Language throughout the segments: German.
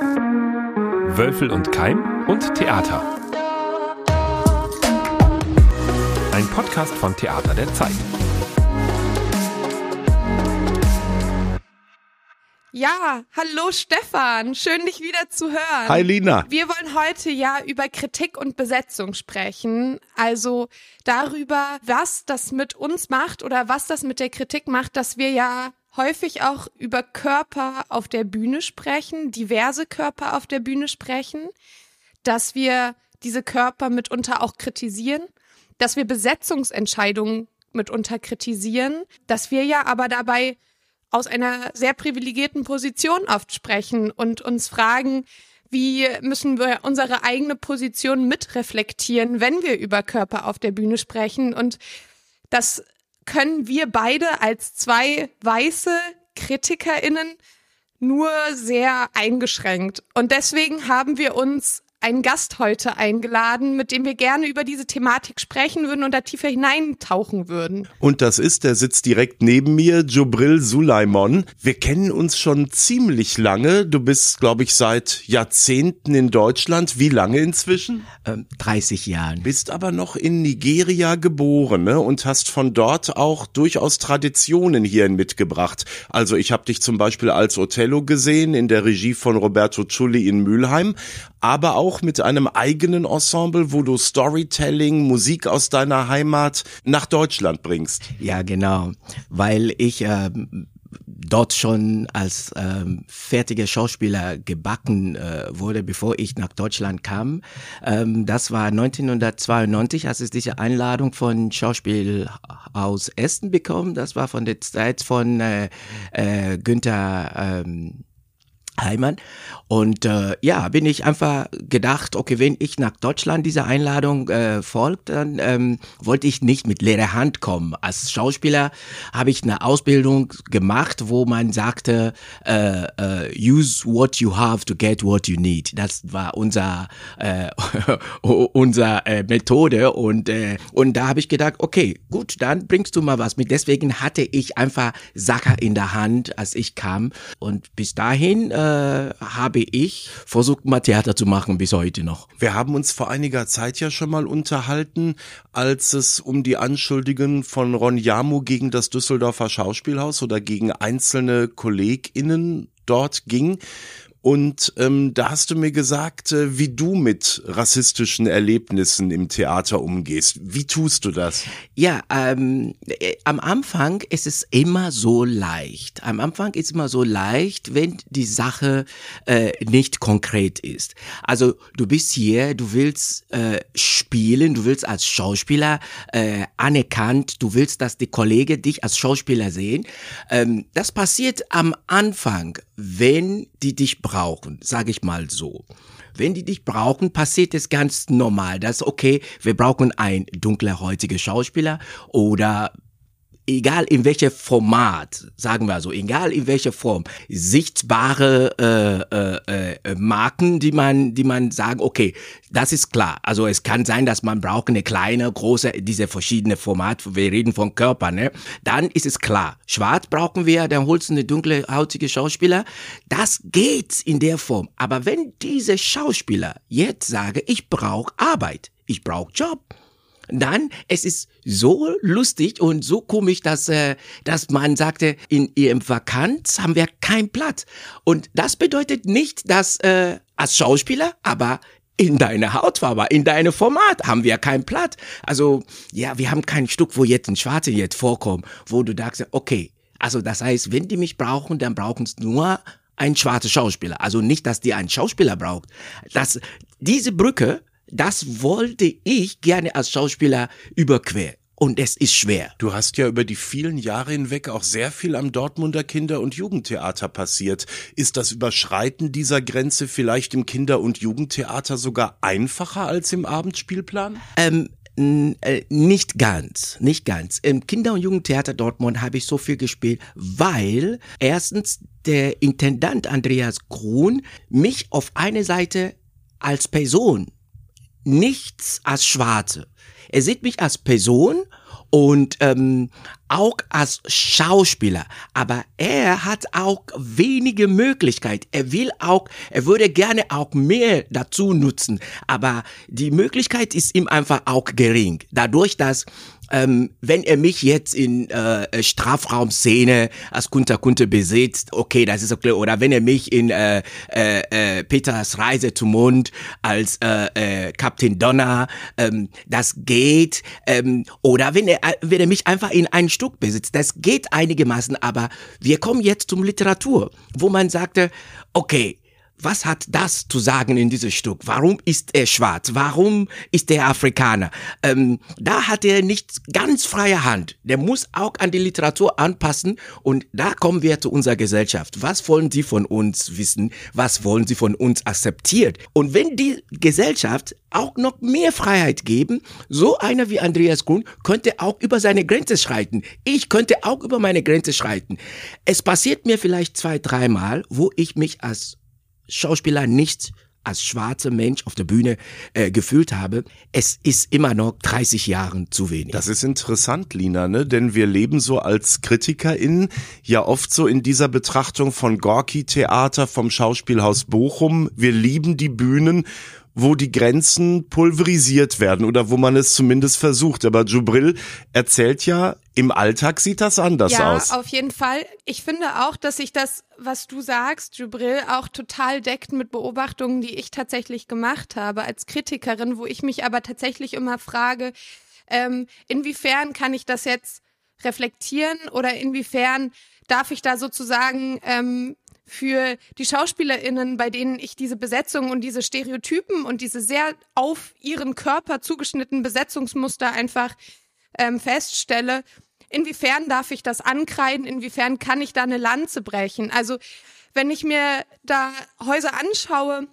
Wölfel und Keim und Theater. Ein Podcast von Theater der Zeit. Ja, hallo Stefan, schön dich wieder zu hören. Hi Lina. Wir wollen heute ja über Kritik und Besetzung sprechen, also darüber, was das mit uns macht oder was das mit der Kritik macht, dass wir ja häufig auch über Körper auf der Bühne sprechen, diverse Körper auf der Bühne sprechen, dass wir diese Körper mitunter auch kritisieren, dass wir Besetzungsentscheidungen mitunter kritisieren, dass wir ja aber dabei aus einer sehr privilegierten Position oft sprechen und uns fragen, wie müssen wir unsere eigene Position mitreflektieren, wenn wir über Körper auf der Bühne sprechen. Und das können wir beide als zwei weiße KritikerInnen nur sehr eingeschränkt. Und deswegen haben wir uns einen Gast heute eingeladen, mit dem wir gerne über diese Thematik sprechen würden und da tiefer hineintauchen würden. Und das ist, der sitzt direkt neben mir, Jobril Sulaimon. Wir kennen uns schon ziemlich lange. Du bist, glaube ich, seit Jahrzehnten in Deutschland. Wie lange inzwischen? Ähm, 30 Jahren. Bist aber noch in Nigeria geboren ne? und hast von dort auch durchaus Traditionen hierhin mitgebracht. Also ich habe dich zum Beispiel als Othello gesehen in der Regie von Roberto Ciulli in Mülheim, aber auch mit einem eigenen Ensemble, wo du Storytelling, Musik aus deiner Heimat nach Deutschland bringst. Ja, genau, weil ich äh, dort schon als ähm, fertiger Schauspieler gebacken äh, wurde, bevor ich nach Deutschland kam. Ähm, das war 1992, als ich diese Einladung von Schauspielhaus Essen bekommen. Das war von der Zeit von äh, äh, Günther ähm, Heimann. Und äh, ja, bin ich einfach gedacht, okay, wenn ich nach Deutschland dieser Einladung äh, folgt, dann ähm, wollte ich nicht mit leerer Hand kommen. Als Schauspieler habe ich eine Ausbildung gemacht, wo man sagte, äh, äh, use what you have to get what you need. Das war unser äh, unser äh, Methode und äh, und da habe ich gedacht, okay, gut, dann bringst du mal was mit. Deswegen hatte ich einfach Sacker in der Hand, als ich kam und bis dahin äh, habe ich versucht, mal Theater zu machen bis heute noch. Wir haben uns vor einiger Zeit ja schon mal unterhalten, als es um die Anschuldigungen von Ron Jamu gegen das Düsseldorfer Schauspielhaus oder gegen einzelne KollegInnen dort ging. Und ähm, da hast du mir gesagt, äh, wie du mit rassistischen Erlebnissen im Theater umgehst. Wie tust du das? Ja, ähm, äh, am Anfang ist es immer so leicht. Am Anfang ist es immer so leicht, wenn die Sache äh, nicht konkret ist. Also du bist hier, du willst äh, spielen, du willst als Schauspieler äh, anerkannt, du willst, dass die Kollegen dich als Schauspieler sehen. Ähm, das passiert am Anfang, wenn die dich brauchen, sage ich mal so. Wenn die dich brauchen, passiert es ganz normal. Das ist okay, wir brauchen ein dunklerhäutiger Schauspieler oder egal in welcher Format, sagen wir so, egal in welcher Form, sichtbare äh, äh, äh, Marken, die man, die man sagen, okay, das ist klar. Also es kann sein, dass man braucht eine kleine, große, diese verschiedene Format. Wir reden von Körper, ne? Dann ist es klar. Schwarz brauchen wir, dann holst du eine dunkle hautige Schauspieler. Das geht in der Form. Aber wenn diese Schauspieler jetzt sagen, ich brauche Arbeit, ich brauche Job, dann es ist so lustig und so komisch, dass, äh, dass man sagte, in ihrem Vakanz haben wir kein Platz. Und das bedeutet nicht, dass äh, als Schauspieler, aber in deine Hautfarbe, in deine Format haben wir kein Platz. Also, ja, wir haben kein Stück, wo jetzt ein Schwarze jetzt vorkommt, wo du sagst, okay, also das heißt, wenn die mich brauchen, dann brauchen es nur ein schwarzer Schauspieler. Also nicht, dass die einen Schauspieler braucht. Das, diese Brücke das wollte ich gerne als Schauspieler überqueren. Und es ist schwer. Du hast ja über die vielen Jahre hinweg auch sehr viel am Dortmunder Kinder- und Jugendtheater passiert. Ist das Überschreiten dieser Grenze vielleicht im Kinder- und Jugendtheater sogar einfacher als im Abendspielplan? Ähm, äh, nicht ganz, nicht ganz. Im Kinder- und Jugendtheater Dortmund habe ich so viel gespielt, weil erstens der Intendant Andreas Grun mich auf eine Seite als Person nichts als Schwarze. Er sieht mich als Person und ähm, auch als Schauspieler. Aber er hat auch wenige Möglichkeiten. Er will auch, er würde gerne auch mehr dazu nutzen. Aber die Möglichkeit ist ihm einfach auch gering. Dadurch, dass ähm, wenn er mich jetzt in äh, Strafraumszene als Kunter Kunter besitzt, okay, das ist okay. Oder wenn er mich in äh, äh, äh, Peters Reise zum Mond als äh, äh, Captain Donner, ähm, das geht. Ähm, oder wenn er, wenn er mich einfach in ein Stück besitzt, das geht einigermaßen. Aber wir kommen jetzt zum Literatur, wo man sagte, okay, was hat das zu sagen in diesem Stück? Warum ist er schwarz? Warum ist er Afrikaner? Ähm, da hat er nicht ganz freie Hand. Der muss auch an die Literatur anpassen. Und da kommen wir zu unserer Gesellschaft. Was wollen Sie von uns wissen? Was wollen Sie von uns akzeptieren? Und wenn die Gesellschaft auch noch mehr Freiheit geben, so einer wie Andreas Grun könnte auch über seine Grenze schreiten. Ich könnte auch über meine Grenze schreiten. Es passiert mir vielleicht zwei, dreimal, wo ich mich als Schauspieler nicht als schwarzer Mensch auf der Bühne äh, gefühlt habe, es ist immer noch 30 Jahren zu wenig. Das ist interessant, Lina, ne? Denn wir leben so als KritikerInnen ja oft so in dieser Betrachtung von Gorki-Theater vom Schauspielhaus Bochum. Wir lieben die Bühnen wo die Grenzen pulverisiert werden oder wo man es zumindest versucht. Aber Jubril erzählt ja, im Alltag sieht das anders ja, aus. Ja, auf jeden Fall. Ich finde auch, dass sich das, was du sagst, Jubril, auch total deckt mit Beobachtungen, die ich tatsächlich gemacht habe als Kritikerin, wo ich mich aber tatsächlich immer frage, ähm, inwiefern kann ich das jetzt reflektieren oder inwiefern darf ich da sozusagen ähm, für die SchauspielerInnen, bei denen ich diese Besetzung und diese Stereotypen und diese sehr auf ihren Körper zugeschnittenen Besetzungsmuster einfach ähm, feststelle, inwiefern darf ich das ankreiden, inwiefern kann ich da eine Lanze brechen? Also wenn ich mir da Häuser anschaue,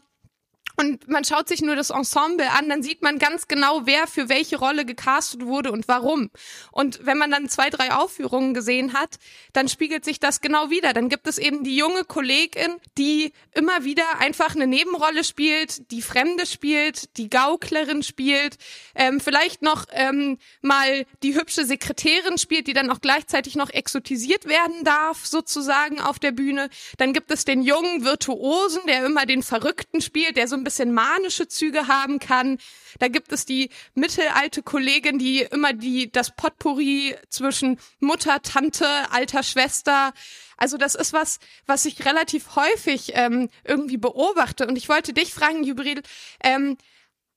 und man schaut sich nur das Ensemble an, dann sieht man ganz genau, wer für welche Rolle gecastet wurde und warum. Und wenn man dann zwei, drei Aufführungen gesehen hat, dann spiegelt sich das genau wieder. Dann gibt es eben die junge Kollegin, die immer wieder einfach eine Nebenrolle spielt, die Fremde spielt, die Gauklerin spielt, ähm, vielleicht noch ähm, mal die hübsche Sekretärin spielt, die dann auch gleichzeitig noch exotisiert werden darf, sozusagen auf der Bühne. Dann gibt es den jungen Virtuosen, der immer den Verrückten spielt, der so ein bisschen manische Züge haben kann. Da gibt es die mittelalte Kollegin, die immer die das Potpourri zwischen Mutter, Tante, alter Schwester also das ist was, was ich relativ häufig ähm, irgendwie beobachte. Und ich wollte dich fragen, Jubril, ähm,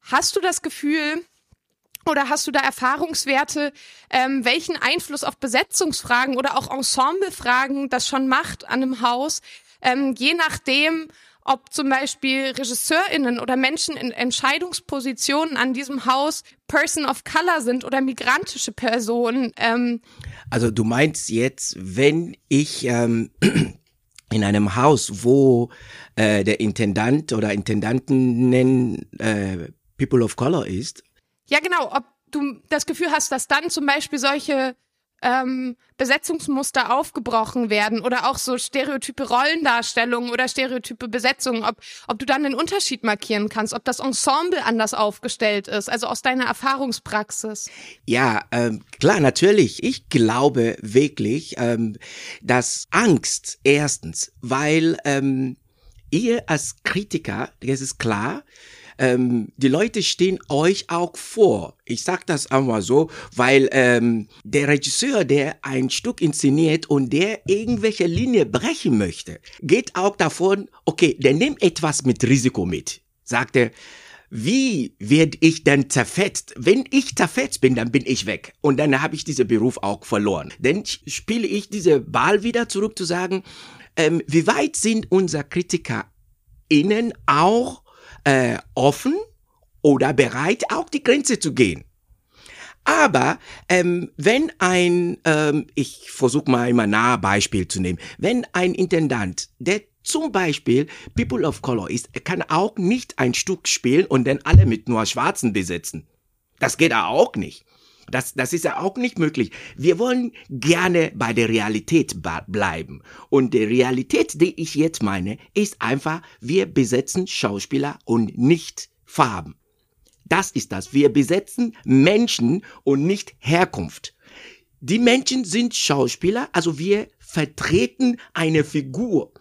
hast du das Gefühl, oder hast du da Erfahrungswerte, ähm, welchen Einfluss auf Besetzungsfragen oder auch Ensemblefragen das schon macht an einem Haus, ähm, je nachdem, ob zum Beispiel RegisseurInnen oder Menschen in Entscheidungspositionen an diesem Haus Person of Color sind oder migrantische Personen. Ähm. Also du meinst jetzt, wenn ich ähm, in einem Haus, wo äh, der Intendant oder Intendanten äh, People of Color ist? Ja, genau. Ob du das Gefühl hast, dass dann zum Beispiel solche ähm, Besetzungsmuster aufgebrochen werden oder auch so stereotype Rollendarstellungen oder stereotype Besetzungen, ob, ob du dann den Unterschied markieren kannst, ob das Ensemble anders aufgestellt ist, also aus deiner Erfahrungspraxis. Ja, ähm, klar, natürlich. Ich glaube wirklich, ähm, dass Angst erstens, weil ähm, ihr als Kritiker, das ist klar, ähm, die Leute stehen euch auch vor. Ich sag das einmal so, weil ähm, der Regisseur, der ein Stück inszeniert und der irgendwelche Linie brechen möchte, geht auch davon, okay, der nimmt etwas mit Risiko mit. Sagt er, wie werde ich denn zerfetzt? Wenn ich zerfetzt bin, dann bin ich weg. Und dann habe ich diesen Beruf auch verloren. Dann spiele ich diese Ball wieder zurück zu sagen, ähm, wie weit sind unsere Kritiker innen auch äh, offen oder bereit, auch die Grenze zu gehen. Aber ähm, wenn ein, ähm, ich versuche mal immer nahe Beispiel zu nehmen, wenn ein Intendant, der zum Beispiel People of Color ist, er kann auch nicht ein Stück spielen und dann alle mit nur Schwarzen besetzen. Das geht auch nicht. Das, das ist ja auch nicht möglich. Wir wollen gerne bei der Realität bleiben. Und die Realität, die ich jetzt meine, ist einfach, wir besetzen Schauspieler und nicht Farben. Das ist das. Wir besetzen Menschen und nicht Herkunft. Die Menschen sind Schauspieler, also wir vertreten eine Figur.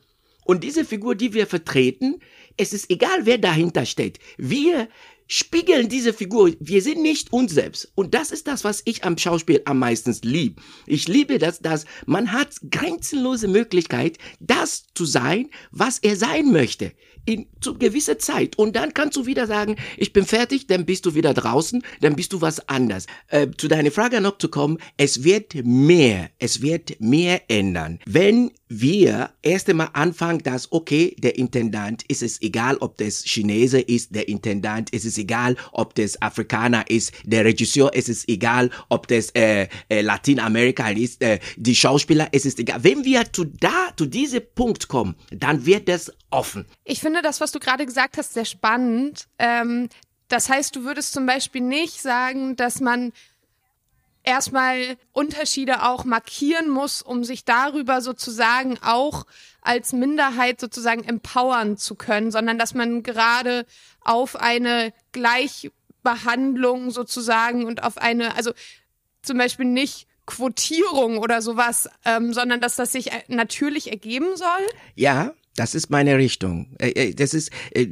Und diese Figur, die wir vertreten, es ist egal, wer dahinter steht. Wir spiegeln diese Figur. Wir sind nicht uns selbst. Und das ist das, was ich am Schauspiel am meisten liebe. Ich liebe das, dass man hat grenzenlose Möglichkeit, das zu sein, was er sein möchte in zu gewisser Zeit und dann kannst du wieder sagen, ich bin fertig, dann bist du wieder draußen, dann bist du was anders. Äh, zu deiner Frage noch zu kommen, es wird mehr, es wird mehr ändern. Wenn wir erst einmal anfangen, dass, okay, der Intendant ist es egal, ob das Chinese ist, der Intendant ist es egal, ob das Afrikaner ist, der Regisseur ist es egal, ob das äh, äh, Lateinamerika ist, äh, die Schauspieler ist es egal. Wenn wir zu da, zu diesem Punkt kommen, dann wird das offen. Ich finde das, was du gerade gesagt hast, sehr spannend. Ähm, das heißt, du würdest zum Beispiel nicht sagen, dass man erstmal Unterschiede auch markieren muss, um sich darüber sozusagen auch als Minderheit sozusagen empowern zu können, sondern dass man gerade auf eine Gleichbehandlung sozusagen und auf eine, also zum Beispiel nicht Quotierung oder sowas, ähm, sondern dass das sich natürlich ergeben soll? Ja, das ist meine Richtung. Äh, äh, das ist. Äh,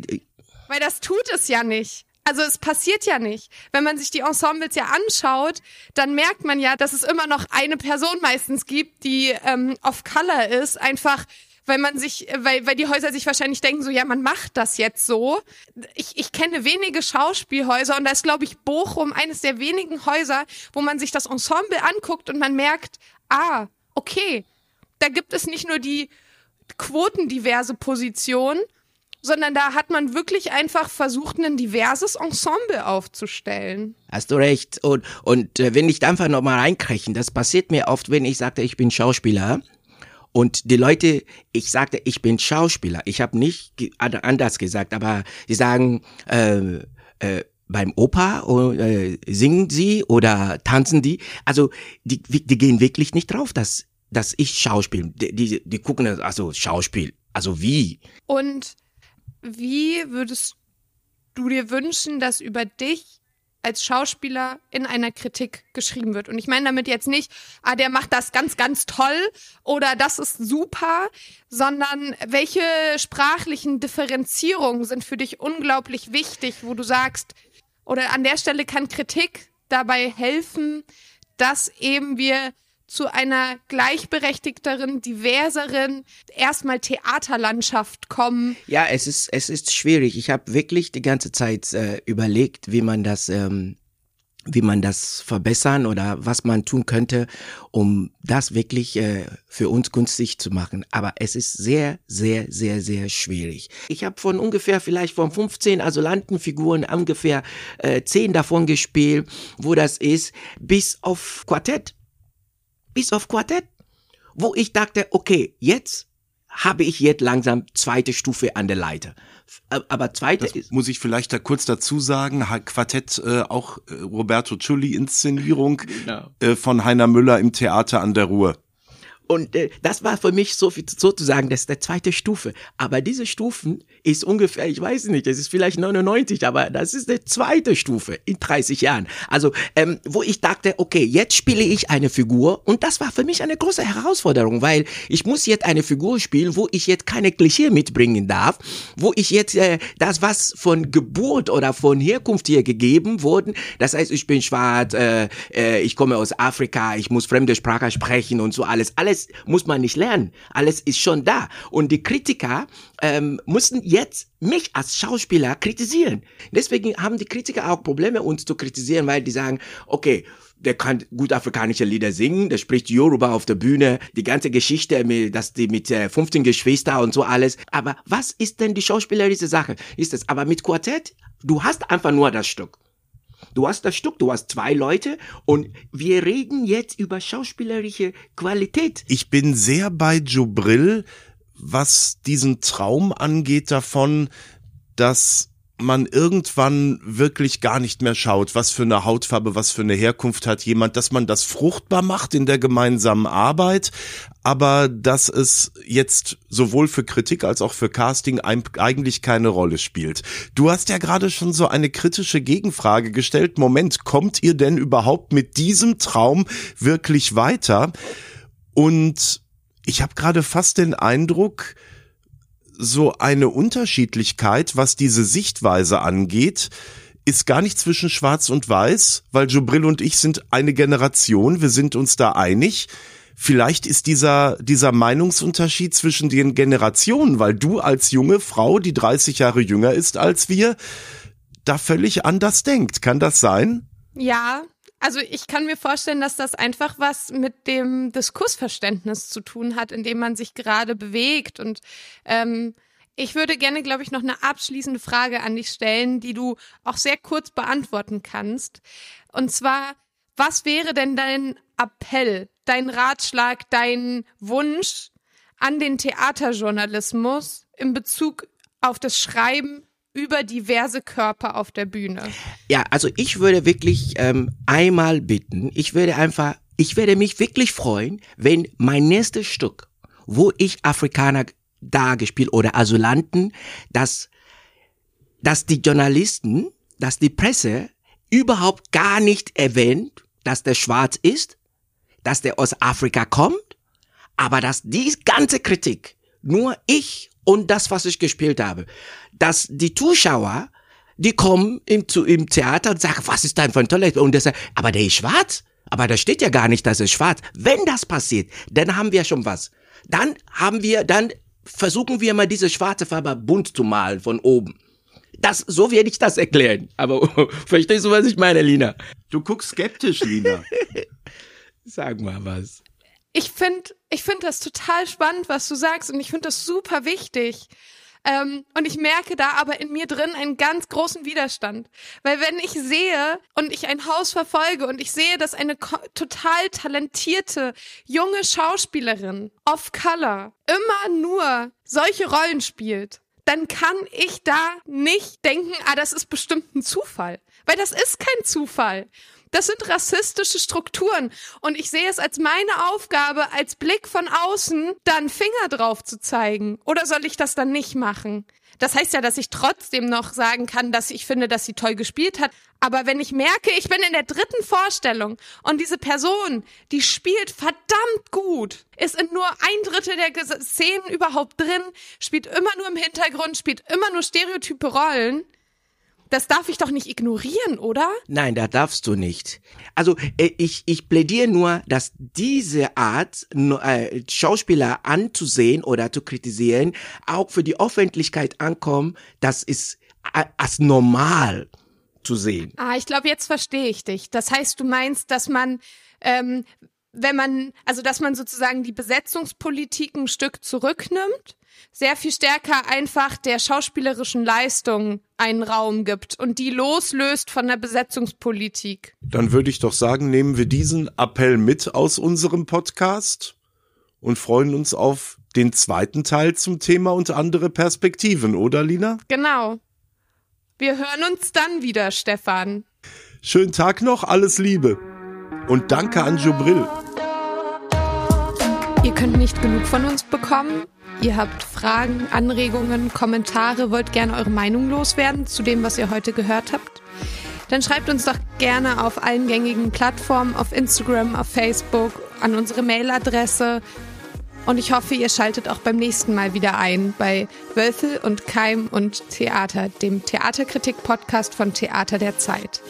Weil das tut es ja nicht. Also es passiert ja nicht. Wenn man sich die Ensembles ja anschaut, dann merkt man ja, dass es immer noch eine Person meistens gibt, die ähm, off Color ist, einfach weil man sich, weil, weil die Häuser sich wahrscheinlich denken, so ja, man macht das jetzt so. Ich, ich kenne wenige Schauspielhäuser und da ist, glaube ich, Bochum eines der wenigen Häuser, wo man sich das Ensemble anguckt und man merkt, ah, okay, da gibt es nicht nur die quotendiverse Position, sondern da hat man wirklich einfach versucht, ein diverses Ensemble aufzustellen. Hast du recht. Und, und äh, wenn ich da einfach nochmal reinkrechen, das passiert mir oft, wenn ich sagte, ich bin Schauspieler. Und die Leute, ich sagte, ich bin Schauspieler. Ich habe nicht anders gesagt, aber die sagen, äh, äh, beim Opa äh, singen sie oder tanzen die. Also die, die gehen wirklich nicht drauf, dass, dass ich Schauspiel. Die, die, die gucken, also Schauspiel. Also wie? Und wie würdest du dir wünschen, dass über dich als Schauspieler in einer Kritik geschrieben wird. Und ich meine damit jetzt nicht, ah, der macht das ganz, ganz toll oder das ist super, sondern welche sprachlichen Differenzierungen sind für dich unglaublich wichtig, wo du sagst, oder an der Stelle kann Kritik dabei helfen, dass eben wir zu einer gleichberechtigteren, diverseren, erstmal Theaterlandschaft kommen? Ja, es ist, es ist schwierig. Ich habe wirklich die ganze Zeit äh, überlegt, wie man das, ähm, wie man das verbessern oder was man tun könnte, um das wirklich äh, für uns günstig zu machen. Aber es ist sehr, sehr, sehr, sehr schwierig. Ich habe von ungefähr vielleicht von 15 Asylantenfiguren ungefähr äh, 10 davon gespielt, wo das ist, bis auf Quartett bis auf Quartett, wo ich dachte, okay, jetzt habe ich jetzt langsam zweite Stufe an der Leiter. Aber zweite das ist. Muss ich vielleicht da kurz dazu sagen, Quartett äh, auch äh, Roberto Ciulli Inszenierung genau. äh, von Heiner Müller im Theater an der Ruhr. Und äh, das war für mich so sozusagen das ist der zweite Stufe. Aber diese Stufen ist ungefähr, ich weiß nicht, es ist vielleicht 99, aber das ist der zweite Stufe in 30 Jahren. Also ähm, wo ich dachte, okay, jetzt spiele ich eine Figur und das war für mich eine große Herausforderung, weil ich muss jetzt eine Figur spielen, wo ich jetzt keine Klischee mitbringen darf, wo ich jetzt äh, das, was von Geburt oder von Herkunft hier gegeben wurden, das heißt, ich bin schwarz, äh, äh, ich komme aus Afrika, ich muss fremde Sprache sprechen und so alles, alles alles muss man nicht lernen. Alles ist schon da. Und die Kritiker ähm, mussten jetzt mich als Schauspieler kritisieren. Deswegen haben die Kritiker auch Probleme, uns zu kritisieren, weil die sagen, okay, der kann gut afrikanische Lieder singen, der spricht Yoruba auf der Bühne, die ganze Geschichte, mit, dass die mit äh, 15 Geschwister und so alles. Aber was ist denn die schauspielerische Sache? Ist es aber mit Quartett? Du hast einfach nur das Stück. Du hast das Stück, du hast zwei Leute und wir reden jetzt über schauspielerische Qualität. Ich bin sehr bei Jubril, was diesen Traum angeht davon, dass man irgendwann wirklich gar nicht mehr schaut, was für eine Hautfarbe, was für eine Herkunft hat jemand, dass man das fruchtbar macht in der gemeinsamen Arbeit, aber dass es jetzt sowohl für Kritik als auch für Casting eigentlich keine Rolle spielt. Du hast ja gerade schon so eine kritische Gegenfrage gestellt. Moment, kommt ihr denn überhaupt mit diesem Traum wirklich weiter? Und ich habe gerade fast den Eindruck, so eine Unterschiedlichkeit, was diese Sichtweise angeht, ist gar nicht zwischen Schwarz und Weiß, weil Jubril und ich sind eine Generation, wir sind uns da einig. Vielleicht ist dieser, dieser Meinungsunterschied zwischen den Generationen, weil du als junge Frau, die 30 Jahre jünger ist als wir, da völlig anders denkt. Kann das sein? Ja, also ich kann mir vorstellen, dass das einfach was mit dem Diskursverständnis zu tun hat, in dem man sich gerade bewegt. Und ähm, ich würde gerne, glaube ich, noch eine abschließende Frage an dich stellen, die du auch sehr kurz beantworten kannst. Und zwar, was wäre denn dein Appell, dein Ratschlag, dein Wunsch an den Theaterjournalismus in Bezug auf das Schreiben über diverse Körper auf der Bühne. Ja, also ich würde wirklich ähm, einmal bitten, ich würde einfach, ich werde mich wirklich freuen, wenn mein nächstes Stück, wo ich Afrikaner dargespielt oder Asylanten, dass, dass die Journalisten, dass die Presse überhaupt gar nicht erwähnt, dass der schwarz ist, dass der aus Afrika kommt, aber dass die ganze Kritik nur ich und das, was ich gespielt habe, dass die Zuschauer, die kommen im, zu, im Theater und sagen, was ist da für ein toller, und der sagt, aber der ist schwarz, aber da steht ja gar nicht, dass er schwarz. Wenn das passiert, dann haben wir schon was. Dann haben wir, dann versuchen wir mal diese schwarze Farbe bunt zu malen von oben. Das, so werde ich das erklären. Aber verstehst du, was ich meine, Lina? Du guckst skeptisch, Lina. Sag mal was ich finde ich find das total spannend, was du sagst und ich finde das super wichtig. Ähm, und ich merke da aber in mir drin einen ganz großen Widerstand. Weil wenn ich sehe und ich ein Haus verfolge und ich sehe, dass eine total talentierte junge Schauspielerin of Color immer nur solche Rollen spielt, dann kann ich da nicht denken, ah, das ist bestimmt ein Zufall. Weil das ist kein Zufall. Das sind rassistische Strukturen. Und ich sehe es als meine Aufgabe, als Blick von außen, dann Finger drauf zu zeigen. Oder soll ich das dann nicht machen? Das heißt ja, dass ich trotzdem noch sagen kann, dass ich finde, dass sie toll gespielt hat. Aber wenn ich merke, ich bin in der dritten Vorstellung und diese Person, die spielt verdammt gut, ist in nur ein Drittel der Szenen überhaupt drin, spielt immer nur im Hintergrund, spielt immer nur stereotype Rollen, das darf ich doch nicht ignorieren, oder? Nein, da darfst du nicht. Also äh, ich, ich plädiere nur, dass diese Art, äh, Schauspieler anzusehen oder zu kritisieren, auch für die Öffentlichkeit ankommen, das ist äh, als normal zu sehen. Ah, ich glaube, jetzt verstehe ich dich. Das heißt, du meinst, dass man, ähm, wenn man, also dass man sozusagen die Besetzungspolitik ein Stück zurücknimmt sehr viel stärker einfach der schauspielerischen Leistung einen Raum gibt und die loslöst von der Besetzungspolitik. Dann würde ich doch sagen, nehmen wir diesen Appell mit aus unserem Podcast und freuen uns auf den zweiten Teil zum Thema und andere Perspektiven, oder Lina? Genau. Wir hören uns dann wieder, Stefan. Schönen Tag noch, alles Liebe. Und danke an Jubril. Ihr könnt nicht genug von uns bekommen? Ihr habt Fragen, Anregungen, Kommentare, wollt gerne eure Meinung loswerden zu dem, was ihr heute gehört habt? Dann schreibt uns doch gerne auf allen gängigen Plattformen, auf Instagram, auf Facebook, an unsere Mailadresse. Und ich hoffe, ihr schaltet auch beim nächsten Mal wieder ein bei Wölfel und Keim und Theater, dem Theaterkritik-Podcast von Theater der Zeit.